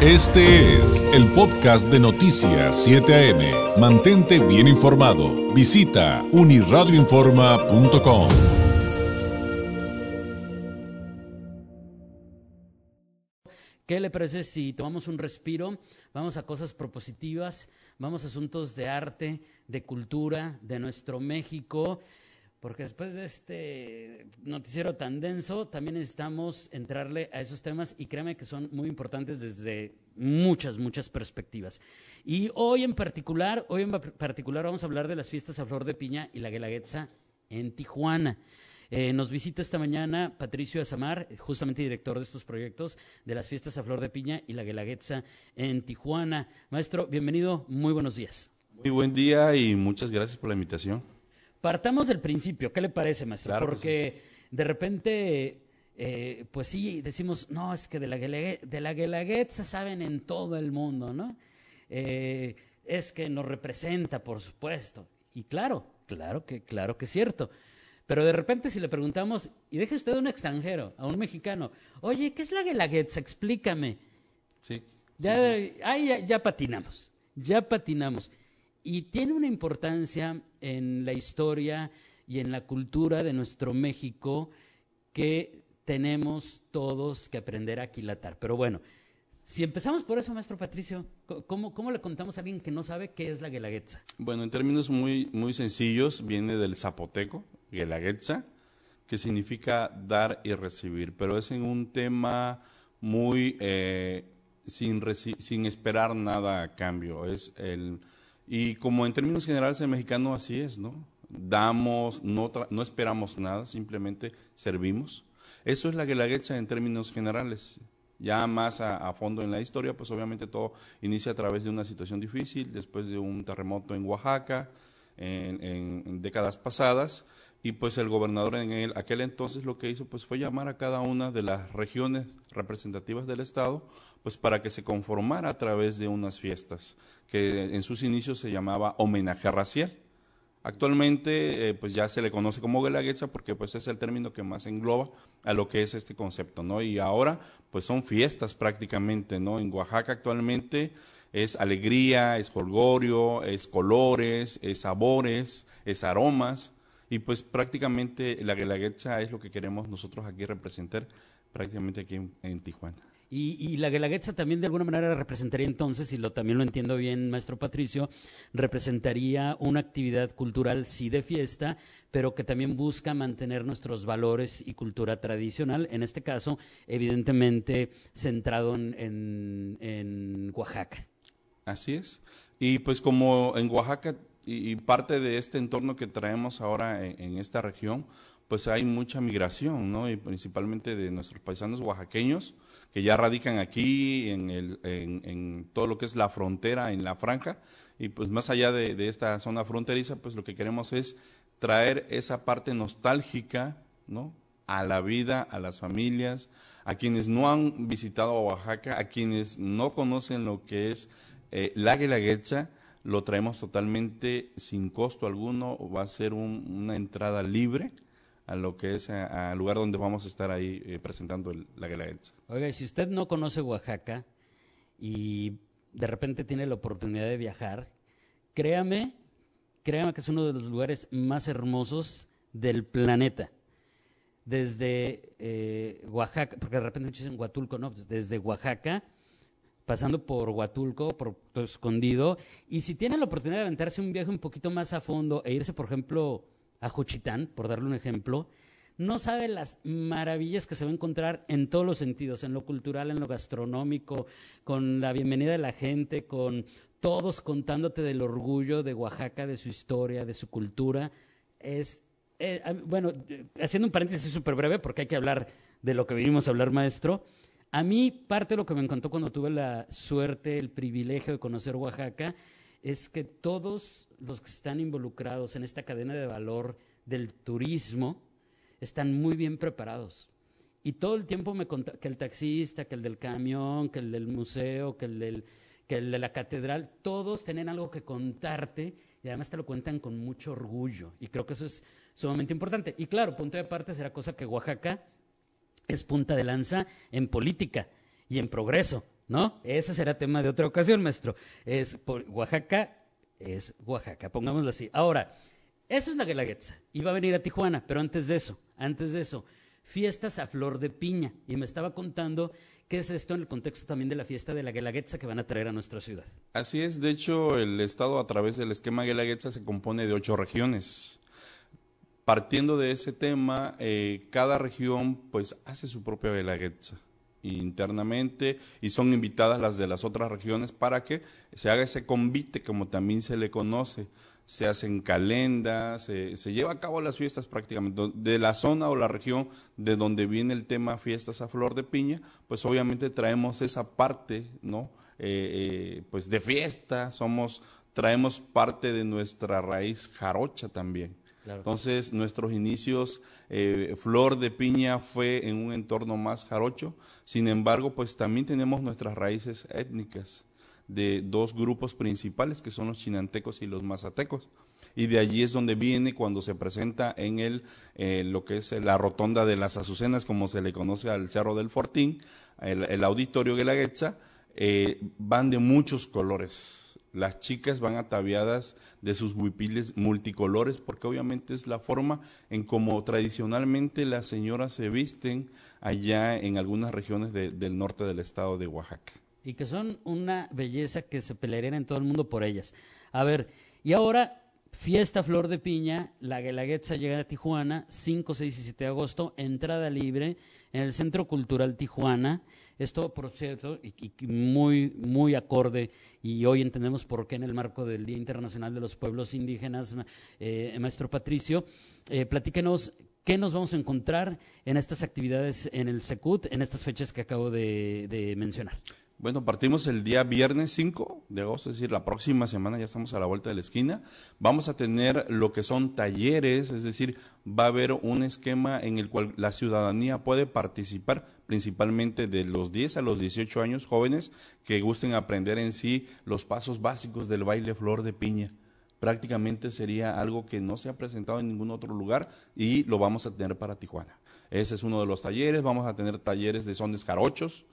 Este es el podcast de Noticias 7 AM. Mantente bien informado. Visita uniradioinforma.com. ¿Qué le parece si tomamos un respiro? Vamos a cosas propositivas, vamos a asuntos de arte, de cultura, de nuestro México. Porque después de este noticiero tan denso, también necesitamos entrarle a esos temas y créeme que son muy importantes desde muchas, muchas perspectivas. Y hoy en particular, hoy en particular vamos a hablar de las fiestas a flor de piña y la Guelaguetza en Tijuana. Eh, nos visita esta mañana Patricio Azamar, justamente director de estos proyectos de las fiestas a flor de piña y la Guelaguetza en Tijuana. Maestro, bienvenido, muy buenos días. Muy buen día y muchas gracias por la invitación. Partamos del principio, ¿qué le parece, maestro? Porque de repente, eh, pues sí, decimos, no, es que de la, de la Guelaguetza saben en todo el mundo, ¿no? Eh, es que nos representa, por supuesto. Y claro, claro que, claro que es cierto. Pero de repente si le preguntamos, y deje usted a un extranjero, a un mexicano, oye, ¿qué es la Guelaguetza? Explícame. Sí. Ya, ya, ya patinamos, ya patinamos. Y tiene una importancia en la historia y en la cultura de nuestro México que tenemos todos que aprender a aquilatar. Pero bueno, si empezamos por eso, maestro Patricio, ¿cómo, le contamos a alguien que no sabe qué es la guelaguetza? Bueno, en términos muy, muy sencillos, viene del zapoteco, guelaguetza, que significa dar y recibir, pero es en un tema muy eh, sin, sin esperar nada a cambio. Es el y como en términos generales el mexicano así es, ¿no? Damos, no, no esperamos nada, simplemente servimos. Eso es la guelaguetza en términos generales. Ya más a, fondo en la historia, pues obviamente todo inicia a través de una situación difícil, después de un terremoto en Oaxaca, en décadas pasadas, y pues el gobernador en aquel entonces lo que hizo pues fue llamar a cada una de las regiones representativas del estado pues para que se conformara a través de unas fiestas que en sus inicios se llamaba homenaje racial. Actualmente eh, pues ya se le conoce como Guelaguetza porque pues es el término que más engloba a lo que es este concepto, ¿no? Y ahora pues son fiestas prácticamente, ¿no? En Oaxaca actualmente es alegría, es folgorio, es colores, es sabores, es aromas, y pues prácticamente la Guelaguetza es lo que queremos nosotros aquí representar, prácticamente aquí en, Tijuana. Y, la Guelaguetza también de alguna manera representaría entonces, y lo, también lo entiendo bien, maestro Patricio, representaría una actividad cultural, sí de fiesta, pero que también busca mantener nuestros valores y cultura tradicional, en este caso, evidentemente centrado en, en Oaxaca. Así es. Y pues como en Oaxaca y, parte de este entorno que traemos ahora en, esta región, pues hay mucha migración, ¿no? Y principalmente de nuestros paisanos oaxaqueños que ya radican aquí en, el, en, todo lo que es la frontera, en la franja, y pues más allá de, esta zona fronteriza, pues lo que queremos es traer esa parte nostálgica, ¿no? A la vida, a las familias, a quienes no han visitado Oaxaca, a quienes no conocen lo que es eh, la Guelaguetza, lo traemos totalmente sin costo alguno, va a ser una entrada libre a lo que es al lugar donde vamos a estar ahí eh, presentando la Guelaguetza. Oiga, si usted no conoce Oaxaca y de repente tiene la oportunidad de viajar, créame, créame que es uno de los lugares más hermosos del planeta. Desde eh, Oaxaca, porque de repente muchos dicen Huatulco, no, pues desde Oaxaca pasando por Huatulco, por Escondido, y si tiene la oportunidad de aventarse un viaje un poquito más a fondo e irse, por ejemplo, a Juchitán, por darle un ejemplo, no sabe las maravillas que se va a encontrar en todos los sentidos, en lo cultural, en lo gastronómico, con la bienvenida de la gente, con todos contándote del orgullo de Oaxaca, de su historia, de su cultura. Es, eh, bueno, haciendo un paréntesis súper breve, porque hay que hablar de lo que vinimos a hablar, maestro. A mí, parte de lo que me encantó cuando tuve la suerte, el privilegio de conocer Oaxaca, es que todos los que están involucrados en esta cadena de valor del turismo están muy bien preparados. Y todo el tiempo me contó que el taxista, que el del camión, que el del museo, que el, del, que el de la catedral, todos tienen algo que contarte y además te lo cuentan con mucho orgullo. Y creo que eso es sumamente importante. Y claro, punto de aparte será cosa que Oaxaca es punta de lanza en política y en progreso. ¿no? Ese será tema de otra ocasión, maestro. Es por Oaxaca, es Oaxaca, pongámoslo así. Ahora, eso es la Guelaguetza. Iba a venir a Tijuana, pero antes de eso, antes de eso, fiestas a flor de piña. Y me estaba contando qué es esto en el contexto también de la fiesta de la Guelaguetza que van a traer a nuestra ciudad. Así es, de hecho, el Estado a través del esquema Guelaguetza se compone de ocho regiones. Partiendo de ese tema, eh, cada región pues hace su propia Guelaguetza internamente y son invitadas las de las otras regiones para que se haga ese convite como también se le conoce se hacen calendas, se, se, lleva a cabo las fiestas prácticamente de la zona o la región de donde viene el tema fiestas a flor de piña, pues obviamente traemos esa parte, ¿no? Eh, eh, pues de fiesta, somos, traemos parte de nuestra raíz jarocha también. Entonces, nuestros inicios, eh, Flor de Piña fue en un entorno más jarocho, sin embargo, pues también tenemos nuestras raíces étnicas de dos grupos principales, que son los chinantecos y los mazatecos. Y de allí es donde viene cuando se presenta en el, eh, lo que es la rotonda de las Azucenas, como se le conoce al Cerro del Fortín, el, auditorio de la Guetza, eh, van de muchos colores las chicas van ataviadas de sus huipiles multicolores porque obviamente es la forma en como tradicionalmente las señoras se visten allá en algunas regiones del norte del estado de Oaxaca. Y que son una belleza que se pelearían en todo el mundo por ellas. A ver, y ahora Fiesta Flor de Piña, la Guelaguetza llega a Tijuana, 5, 6 y 7 de agosto, entrada libre en el Centro Cultural Tijuana. Esto, por cierto, y, muy, muy acorde, y hoy entendemos por qué en el marco del Día Internacional de los Pueblos Indígenas, eh, maestro Patricio, eh, platíquenos qué nos vamos a encontrar en estas actividades en el SECUT, en estas fechas que acabo de mencionar. Bueno, partimos el día viernes 5 de agosto, es decir, la próxima semana ya estamos a la vuelta de la esquina. Vamos a tener lo que son talleres, es decir, va a haber un esquema en el cual la ciudadanía puede participar, principalmente de los 10 a los 18 años jóvenes que gusten aprender en sí los pasos básicos del baile flor de piña. Prácticamente sería algo que no se ha presentado en ningún otro lugar y lo vamos a tener para Tijuana. Ese es uno de los talleres, vamos a tener talleres de son de escarochos,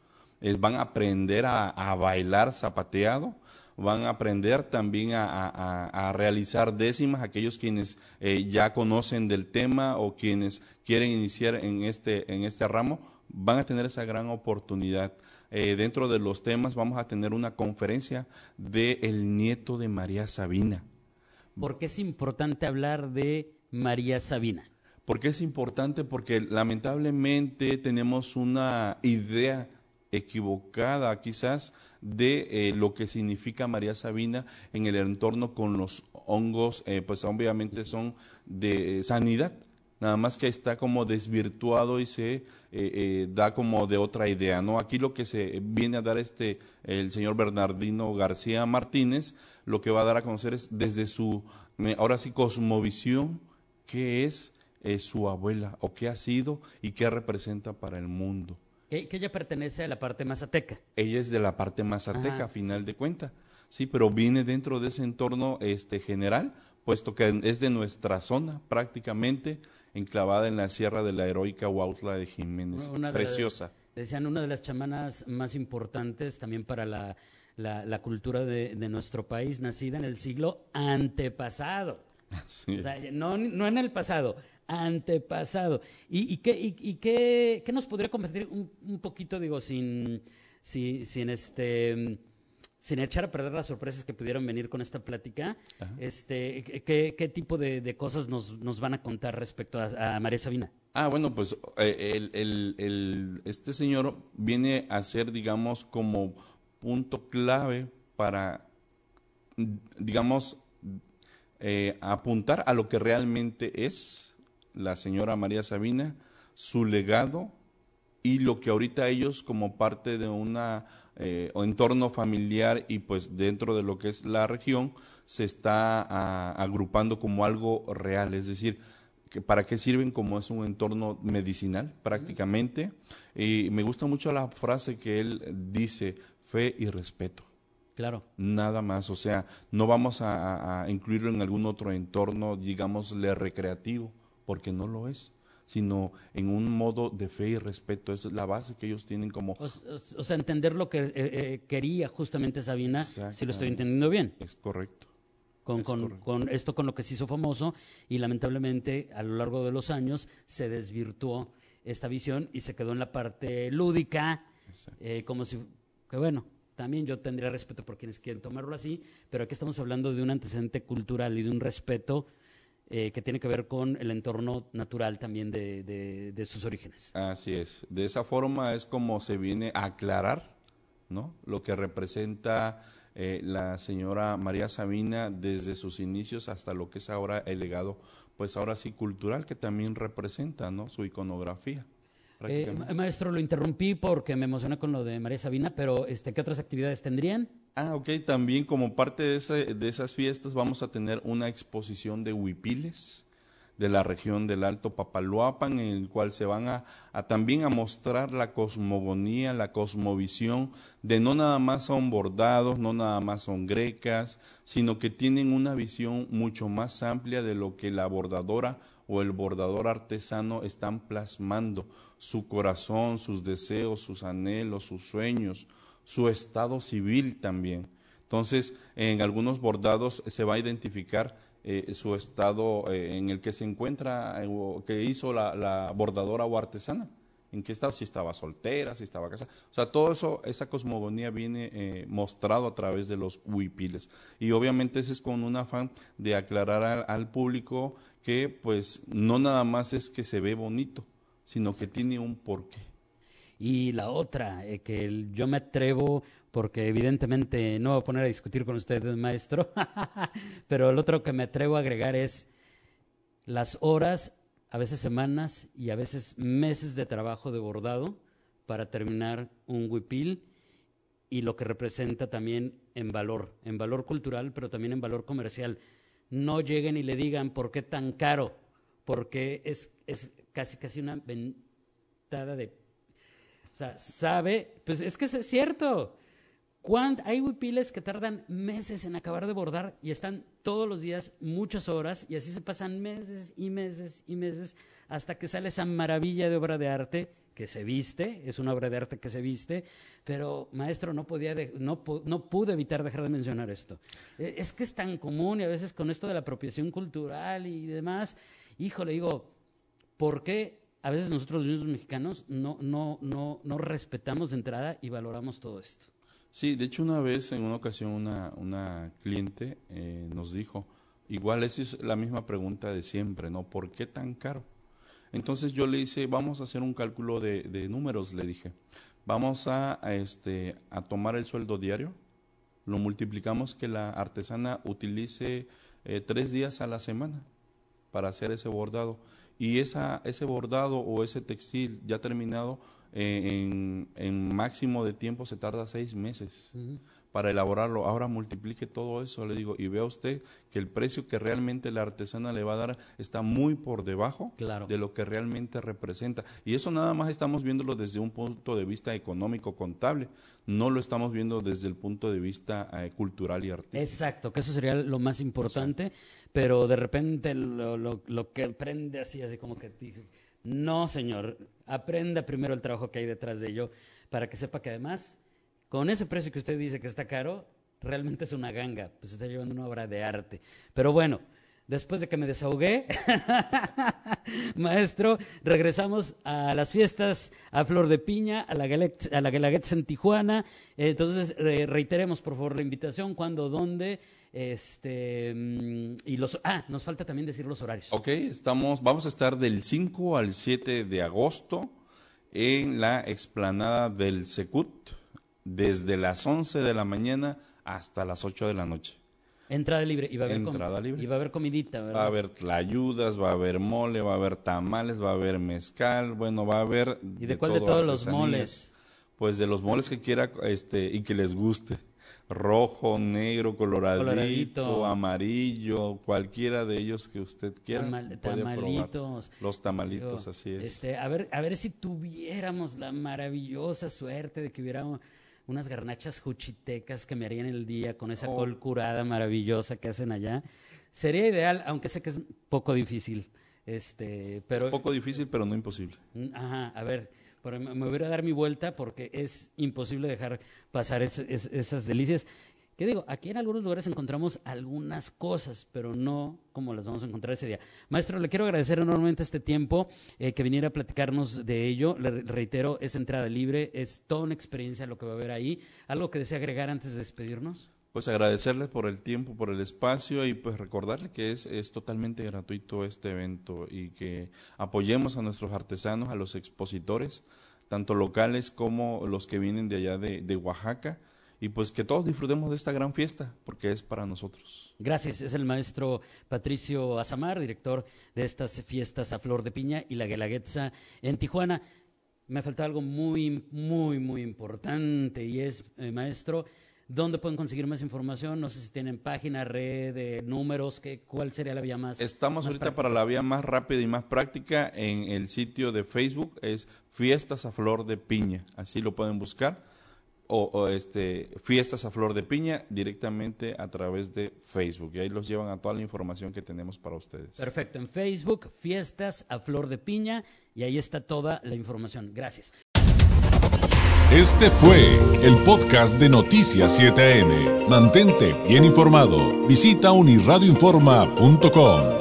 van a aprender a, bailar zapateado, van a aprender también a, realizar décimas, aquellos quienes eh, ya conocen del tema o quienes quieren iniciar en este, en este ramo, van a tener esa gran oportunidad. Eh, dentro de los temas vamos a tener una conferencia de el nieto de María Sabina. ¿Por qué es importante hablar de María Sabina? ¿Por qué es importante? Porque lamentablemente tenemos una idea equivocada quizás de eh, lo que significa María Sabina en el entorno con los hongos, eh, pues obviamente son de sanidad, nada más que está como desvirtuado y se eh, da como de otra idea, ¿no? Aquí lo que se viene a dar este, el señor Bernardino García Martínez, lo que va a dar a conocer es desde su, ahora sí, cosmovisión, qué es su abuela o qué ha sido y qué representa para el mundo. Que, ella pertenece a la parte mazateca. Ella es de la parte mazateca, a final de cuenta. Sí, pero viene dentro de ese entorno este, general, puesto que es de nuestra zona prácticamente, enclavada en la sierra de la heroica Huautla de Jiménez. Preciosa. decían una de las chamanas más importantes también para la, la, cultura de, de, nuestro país, nacida en el siglo antepasado. Sí. O sea, no, no en el pasado, antepasado. ¿Y, y, qué, y, qué, qué, nos podría compartir un, un poquito, digo, sin, sin, sin, este sin echar a perder las sorpresas que pudieron venir con esta plática, este, ¿qué, ¿qué, tipo de, de cosas nos, nos, van a contar respecto a, María Sabina? Ah, bueno, pues eh, el, el, el, este señor viene a ser, digamos, como punto clave para, digamos, eh, apuntar a lo que realmente es la señora María Sabina, su legado y lo que ahorita ellos como parte de un eh, entorno familiar y pues dentro de lo que es la región se está agrupando como algo real, es decir, que para qué sirven como es un entorno medicinal prácticamente. Y me gusta mucho la frase que él dice, fe y respeto. Claro. Nada más, o sea, no vamos a, a incluirlo en algún otro entorno, digámosle recreativo porque no lo es, sino en un modo de fe y respeto. Esa es la base que ellos tienen como... O, o- o sea, entender lo que eh, eh, quería justamente Sabina, si lo estoy entendiendo bien. Es correcto. con, Es con- correcto. con esto con lo que se hizo famoso y lamentablemente a lo largo de los años se desvirtuó esta visión y se quedó en la parte lúdica, eh, como si, que bueno, también yo tendría respeto por quienes quieren tomarlo así, pero aquí estamos hablando de un antecedente cultural y de un respeto eh, que tiene que ver con el entorno natural también de, de- de sus orígenes. Así es. De esa forma es como se viene a aclarar, ¿no? Lo que representa eh, la señora María Sabina desde sus inicios hasta lo que es ahora el legado, pues ahora sí cultural que también representa, ¿no? Su iconografía. Eh, maestro, lo interrumpí porque me emocioné con lo de María Sabina, pero este, ¿qué otras actividades tendrían? Ah, ok. También como parte de, esas fiestas vamos a tener una exposición de huipiles de la región del Alto Papaloapan, en el cual se van a, a también a mostrar la cosmogonía, la cosmovisión de no nada más son bordados, no nada más son grecas, sino que tienen una visión mucho más amplia de lo que la bordadora o el bordador artesano están plasmando, su corazón, sus deseos, sus anhelos, sus sueños, su estado civil también. Entonces, en algunos bordados se va a identificar eh, su estado eh, en el que se encuentra, eh, o que hizo la, la bordadora o artesana. ¿En qué estado? Si estaba soltera, si estaba casada. O sea, todo eso, esa cosmogonía viene eh, mostrado a través de los huipiles. Y obviamente ese es con un afán de aclarar al, al público que pues no nada más es que se ve bonito, sino que tiene un porqué. Y la otra, eh, que yo me atrevo, porque evidentemente no voy a poner a discutir con usted, maestro, pero el otro que me atrevo a agregar es las horas, a veces semanas y a veces meses de trabajo de bordado para terminar un huipil y lo que representa también en valor, en valor cultural, pero también en valor comercial. No lleguen y le digan por qué tan caro, porque es, es casi casi una ventada de o sea, sabe, pues es que es cierto. Cuán- hay huipiles que tardan meses en acabar de bordar y están todos los días muchas horas y así se pasan meses y meses y meses hasta que sale esa maravilla de obra de arte que se viste, es una obra de arte que se viste, pero maestro no podía no, no pude evitar dejar de mencionar esto. Eh, Es que es tan común y a veces con esto de la apropiación cultural y demás, híjole, digo, ¿Por qué a veces nosotros los mexicanos no, no, no, no respetamos de entrada y valoramos todo esto? Sí, de hecho una vez, en una ocasión, una, una cliente eh, nos dijo, igual esa es la misma pregunta de siempre, ¿no? ¿Por qué tan caro? Entonces yo le hice, vamos a hacer un cálculo de, números, le dije. Vamos a, a, este, a tomar el sueldo diario, lo multiplicamos que la artesana utilice eh, tres días a la semana para hacer ese bordado. Y esa, ese bordado o ese textil ya terminado eh, en, en máximo de tiempo se tarda seis meses para elaborarlo. Ahora multiplique todo eso, le digo, y vea usted que el precio que realmente la artesana le va a dar está muy por debajo Claro. de lo que realmente representa. Y eso nada más estamos viéndolo desde un punto de vista económico, contable, no lo estamos viendo desde el punto de vista eh, cultural y artístico. Exacto, que eso sería lo más importante, pero de repente lo, lo, lo que aprende así, así como que dice, no señor, aprenda primero el trabajo que hay detrás de ello para que sepa que además, con ese precio que usted dice que está caro, realmente es una ganga, pues está llevando una obra de arte. Pero bueno, después de que me desahogué, maestro, regresamos a las fiestas a Flor de Piña, a la, Galax- en Tijuana. Entonces, re- reiteremos por favor la invitación, cuándo, dónde, este, mm, y los... Ah, nos falta también decir los horarios. Ok, estamos, vamos a estar del 5 al 7 de agosto en la explanada del Secut, desde las 11 de la mañana hasta las 8 de la noche. Entrada libre. Y va a haber, Entrada libre. Y va a haber comidita, ¿verdad? Va a haber tlayudas, va a haber mole, va a haber tamales, va a haber mezcal, bueno, va a haber... ¿Y de cuál de todos los moles? Pues de los moles que quiera este, y que les guste. Rojo, negro, coloradito, Coloradito. amarillo, cualquiera de ellos que usted quiera. Tamal- probar. tamalitos. Los tamalitos, Digo, así es. Este, a, ver, a ver si tuviéramos la maravillosa suerte de que hubiera unas garnachas juchitecas que me harían el día con esa Oh. col curada maravillosa que hacen allá. Sería ideal, aunque sé que es poco difícil. Este, pero, Un poco difícil, pero no imposible. Mm, Ajá, a ver, pero me, me voy a dar mi vuelta porque es imposible dejar pasar es- es- esas delicias. ¿Qué digo? Aquí en algunos lugares encontramos algunas cosas, pero no como las vamos a encontrar ese día. Maestro, le quiero agradecer enormemente este tiempo eh, que viniera a platicarnos de ello. Le re- reitero, es entrada libre, es toda una experiencia lo que va a haber ahí. ¿Algo que desea agregar antes de despedirnos? Pues agradecerle por el tiempo, por el espacio y pues recordarle que es, es totalmente gratuito este evento y que apoyemos a nuestros artesanos, a los expositores, tanto locales como los que vienen de allá de, de Oaxaca y pues que todos disfrutemos de esta gran fiesta porque es para nosotros. Gracias, es el maestro Patricio Azamar, director de estas fiestas a Flor de Piña y la Guelaguetza en Tijuana. Me falta algo muy, muy, muy importante y es, eh, maestro, ¿dónde pueden conseguir más información? No sé si tienen página, red, eh, números, ¿qué, ¿cuál sería la vía más? Estamos más ahorita práctica? para la vía más rápida y más práctica en el sitio de Facebook, es Fiestas a Flor de Piña, así lo pueden buscar. O, o, este Fiestas a Flor de Piña directamente a través de Facebook y ahí los llevan a toda la información que tenemos para ustedes. Perfecto, en Facebook, Fiestas a Flor de Piña y ahí está toda la información. Gracias. Este fue el podcast de Noticias 7am. Mantente bien informado. Visita unirradioinforma.com.